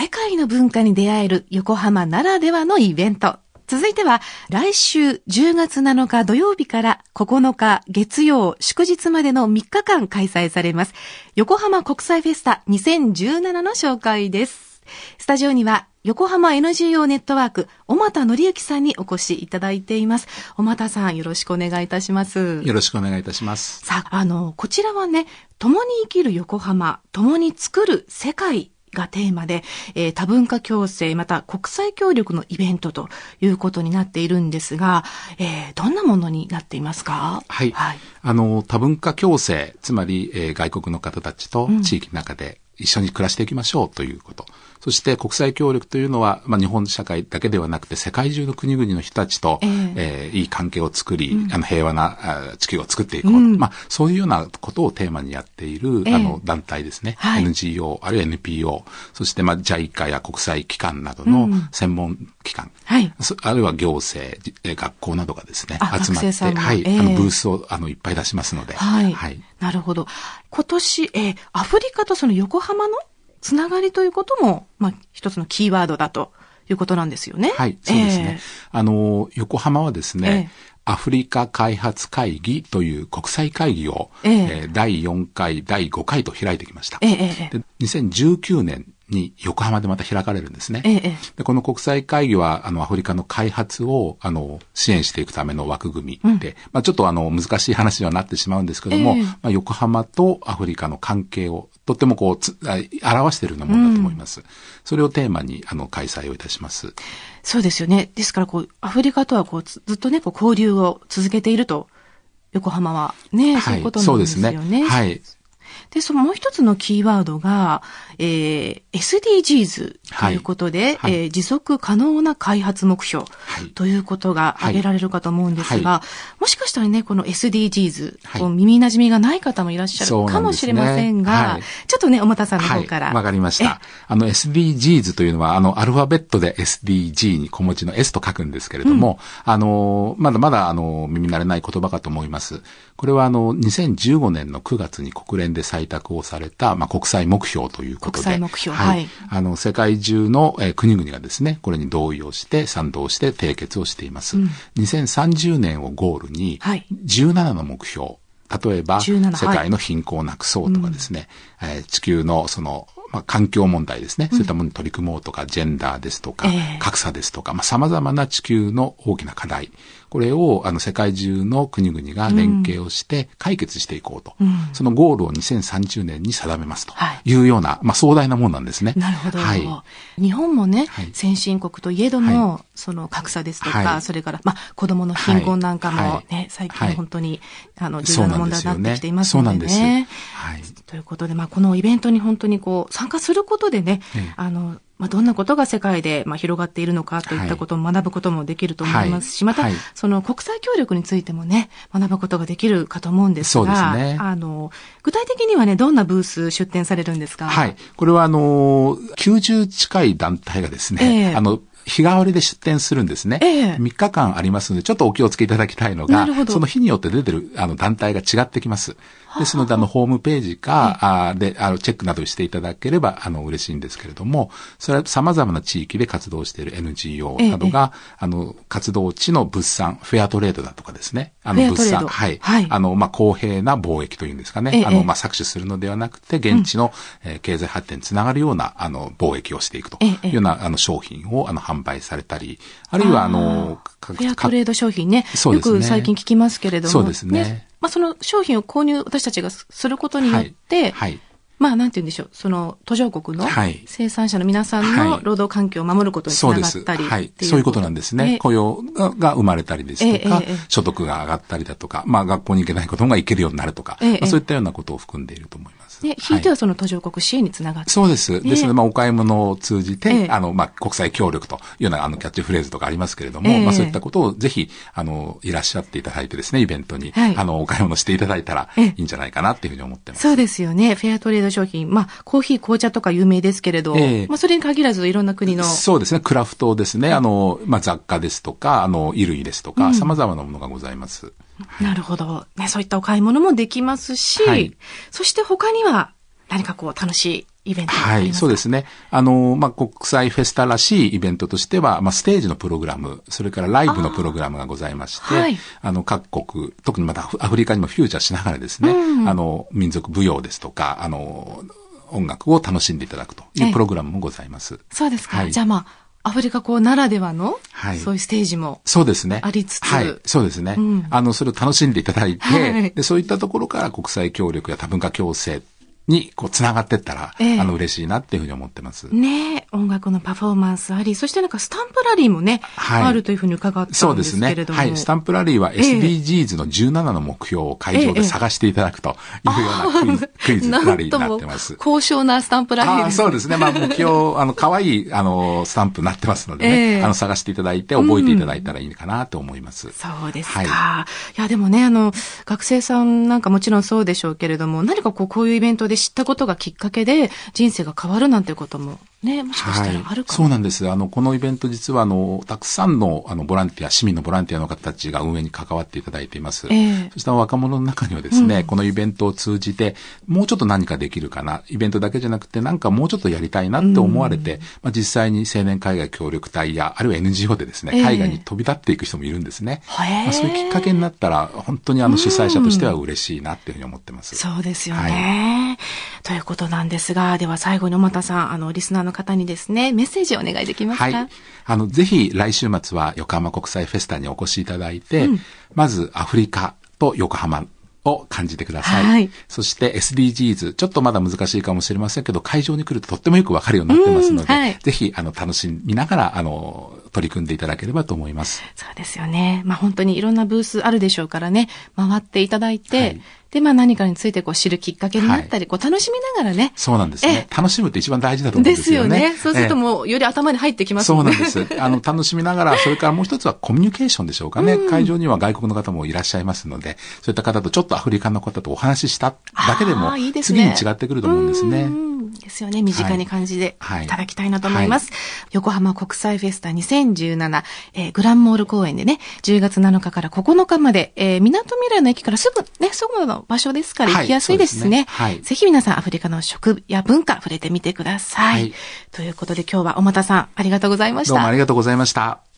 世界の文化に出会える横浜ならではのイベント。続いては、来週10月7日土曜日から9日月曜祝日までの3日間開催されます。横浜国際フェスタ2017の紹介です。スタジオには横浜 NGO ネットワーク、小俣則之さんにお越しいただいています。小俣さん、よろしくお願いいたします。よろしくお願いいたします。さあ、あの、こちらはね、共に生きる横浜、共に作る世界がテーマで、えー、多文化共生、また国際協力のイベントということになっているんですが、えー、どんなものになっていますか？はい。はい、あの、多文化共生、つまり、えー、外国の方たちと地域の中で一緒に暮らしていきましょうということ。うんそして国際協力というのは、まあ、日本社会だけではなくて世界中の国々の人たちと、えー、えー、いい関係を作り、うん、あの平和な地球を作っていこう、うん、まあ、そういうようなことをテーマにやっている、えー、あの団体ですね、はい、NGO あるいは NPO そしてまあ JICA や国際機関などの専門機関、うんはい、あるいは行政学校などがですね集まって、はい、えー、あのブースをあのいっぱい出しますので、はい、はい、なるほど今年、えー、アフリカとその横浜のつながりということも、まあ、一つのキーワードだということなんですよね。はい、そうですね。えー、あの、横浜はですね、えーアフリカ開発会議という国際会議を、えー、えー、第4回、第5回と開いてきました。えー、で2019年に横浜でまた開かれるんですね。ええ、でこの国際会議は、あの、アフリカの開発を、あの、支援していくための枠組みで、うん、まあちょっとあの、難しい話にはなってしまうんですけども、え、まあ横浜とアフリカの関係を、とってもこうつ、表しているようなものだと思います。うん、それをテーマに、あの、開催をいたします。そうですよね。ですから、こう、アフリカとはこう、ずっとね、こう、交流を続けていると。横浜はね、はい、そういうことなんですよね。そうですね。はい。で、そのもう一つのキーワードが、えー、SDGs ということで、はい、えー、持続可能な開発目標ということが挙げられるかと思うんですが、はい、もしかしたらね、この SDGs、はい、耳馴染みがない方もいらっしゃるかもしれませんが、ね、ちょっとね、おまたさんの方から。わ、かりました。あの SDGs というのは、あの、アルファベットで SDG に小文字の S と書くんですけれども、うん、あの、まだまだ、あの、耳慣れない言葉かと思います。これは、あの、2015年の9月に国連で採択をされた、まあ、国際目標ということで。国際目標。はい。はい、あの、世界中の、えー、国々がですね、これに同意をして、賛同して締結をしています。うん、2030年をゴールに、17の目標、例えば、世界の貧困をなくそうとかですね、はい、えー、地球のその、まあ、環境問題ですね、そういったものに取り組もうとか、ジェンダーですとか、えー、格差ですとか、まあ、様々な地球の大きな課題、これをあの世界中の国々が連携をして解決していこうと、うん、そのゴールを2030年に定めますとい。うような、はい、まあ壮大なもんなんですね。なるほど。はい、日本もね、はい、先進国といえども、はい、その格差ですとか、それから、まあ子供の貧困なんかもね、最近本当に、あの重要な問題になってきていますのでね。そうなんですよね。はい。ということで、まあこのイベントに本当にこう参加することでね、あの、まあ、どんなことが世界で、まあ、広がっているのかといったことを学ぶこともできると思いますし、はい、また、はい、その国際協力についてもね、学ぶことができるかと思うんですが、そうですね。あの、具体的にはね、どんなブース出展されるんですか？はい。これは、あの、90近い団体がですね、えー、あの、日替わりで出店するんですね。ええ、3日間ありますので、ちょっとお気をつけいただきたいのが、その日によって出てるあの団体が違ってきます。ですので、あの、ホームページか、あで、あの、チェックなどしていただければ、あの、嬉しいんですけれども、それは様々な地域で活動している NGO などが、あの、活動地の物産、フェアトレードだとかですね。あの、物産、はい。はい、あの、まあ、公平な貿易というんですかね。あの、まあ、搾取するのではなくて、現地の、え経済発展につながるような、あの、貿易をしていくというような、あの、商品を、あの、販売されたり、あるいは、あの、フェアトレード商品ね。そうですね。よく最近聞きますけれども。そうですね。ねまあ、その商品を購入私たちがすることによって、はい、はい。まあ、なんて言うんでしょう。その、途上国の生産者の皆さんの労働環境を守ることにつながったり、はい、そういうことなんですね。雇用が生まれたりですとか、所得が上がったりだとか、まあ、学校に行けない子供が行けるようになるとか、まあ、そういったようなことを含んでいると思います。ね、ひいてはその途上国支援につながって、そうです。ですので、まあ、お買い物を通じて、あの、まあ、国際協力というような、あの、キャッチフレーズとかありますけれども、まあ、そういったことをぜひ、あの、いらっしゃっていただいてですね、イベントに、あの、お買い物していただいたらいいんじゃないかなっていうふうに思ってます。そうですよね。フェアトレード商品。まあ、コーヒー、紅茶とか有名ですけれど、まあ、それに限らずいろんな国の。そうですね。クラフトですね。あの、まあ、雑貨ですとか、あの、衣類ですとか、様々なものがございます。なるほど。ね、そういったお買い物もできますし、はい、そして他には何かこう楽しいイベントはい、そうですね。あの、まあ、国際フェスタらしいイベントとしては、まあ、ステージのプログラム、それからライブのプログラムがございまして、あはい、あの、各国、特にまたアフリカにもフューチャーしながらですね、うん、あの、民族舞踊ですとか、あの、音楽を楽しんでいただくというプログラムもございます。そうですか。はい、じゃあまあ、アフリカこならではの、はい、そういうステージも。そうですね。ありつつ。はい。そうですね。うん、あの、それを楽しんでいただいて、はい、で、そういったところから国際協力や多文化共生に、こう、つながってったら、えー、あの、嬉しいなっていうふうに思ってます。ね音楽のパフォーマンスあり、そしてなんかスタンプラリーもね、はい、あるというふうに伺ったんですけれども。そうですね。はい。スタンプラリーは SDGs の17の目標を会場で探していただくというようなクイズ,、クイズラリーになってます。高尚なスタンプラリーです、ね。そうですね。まあ、目標、あの、可愛い、あの、スタンプになってますのでね、えー、あの、探していただいて覚えていただいたらいいかなと思います。うん、そうですか。はい、いや、でもね、あの、学生さんなんかもちろんそうでしょうけれども、何かこう、こういうイベントで知ったことがきっかけで人生が変わるなんてこともね、もしかしたらあるかも、はい、そうなんです。あの、このイベント実はあの、たくさんのあの、ボランティア、市民のボランティアの方たちが運営に関わっていただいています。えー、そした若者の中にはですね、うん、このイベントを通じて、もうちょっと何かできるかな、イベントだけじゃなくて、なんかもうちょっとやりたいなって思われて、うん、まあ、実際に青年海外協力隊や、あるいは NGO でですね、海外に飛び立っていく人もいるんですね。えー、まあ、そういうきっかけになったら、本当にあの、主催者としては嬉しいなっていうふうに思ってます。そうですよね、はい。ということなんですが、では最後に小又さん、あの、リスナーの方にですね、メッセージをお願いできますか？はい。あの、ぜひ来週末は横浜国際フェスタにお越しいただいて、うん、まずアフリカと横浜を感じてください。はい。そして SDGs、ちょっとまだ難しいかもしれませんけど、会場に来るととってもよくわかるようになってますので、はい、ぜひ、あの、楽しみながら、あの、取り組んでいただければと思います。そうですよね。まあ本当にいろんなブースあるでしょうからね、回っていただいて、はいで、まあ何かについてこう知るきっかけになったり、はい、こう楽しみながらね。そうなんですね。楽しむって一番大事だと思うんですよね。ですよね。そうするともうより頭に入ってきますね。そうなんです。あの、楽しみながら、それからもう一つはコミュニケーションでしょうかね。会場には外国の方もいらっしゃいますので、そういった方とちょっとアフリカの方とお話ししただけでも、次に違ってくると思うんですね。ですよね。身近に感じていただきたいなと思います。はいはい、横浜国際フェスタ2017、えー、グランモール公園でね、10月7日から9日まで、えー、港未来の駅からすぐね、すぐの場所ですから行きやすいですね。はい、ねぜひ皆さんアフリカの食や文化触れてみてください。ということで今日は小又さんありがとうございました。どうもありがとうございました。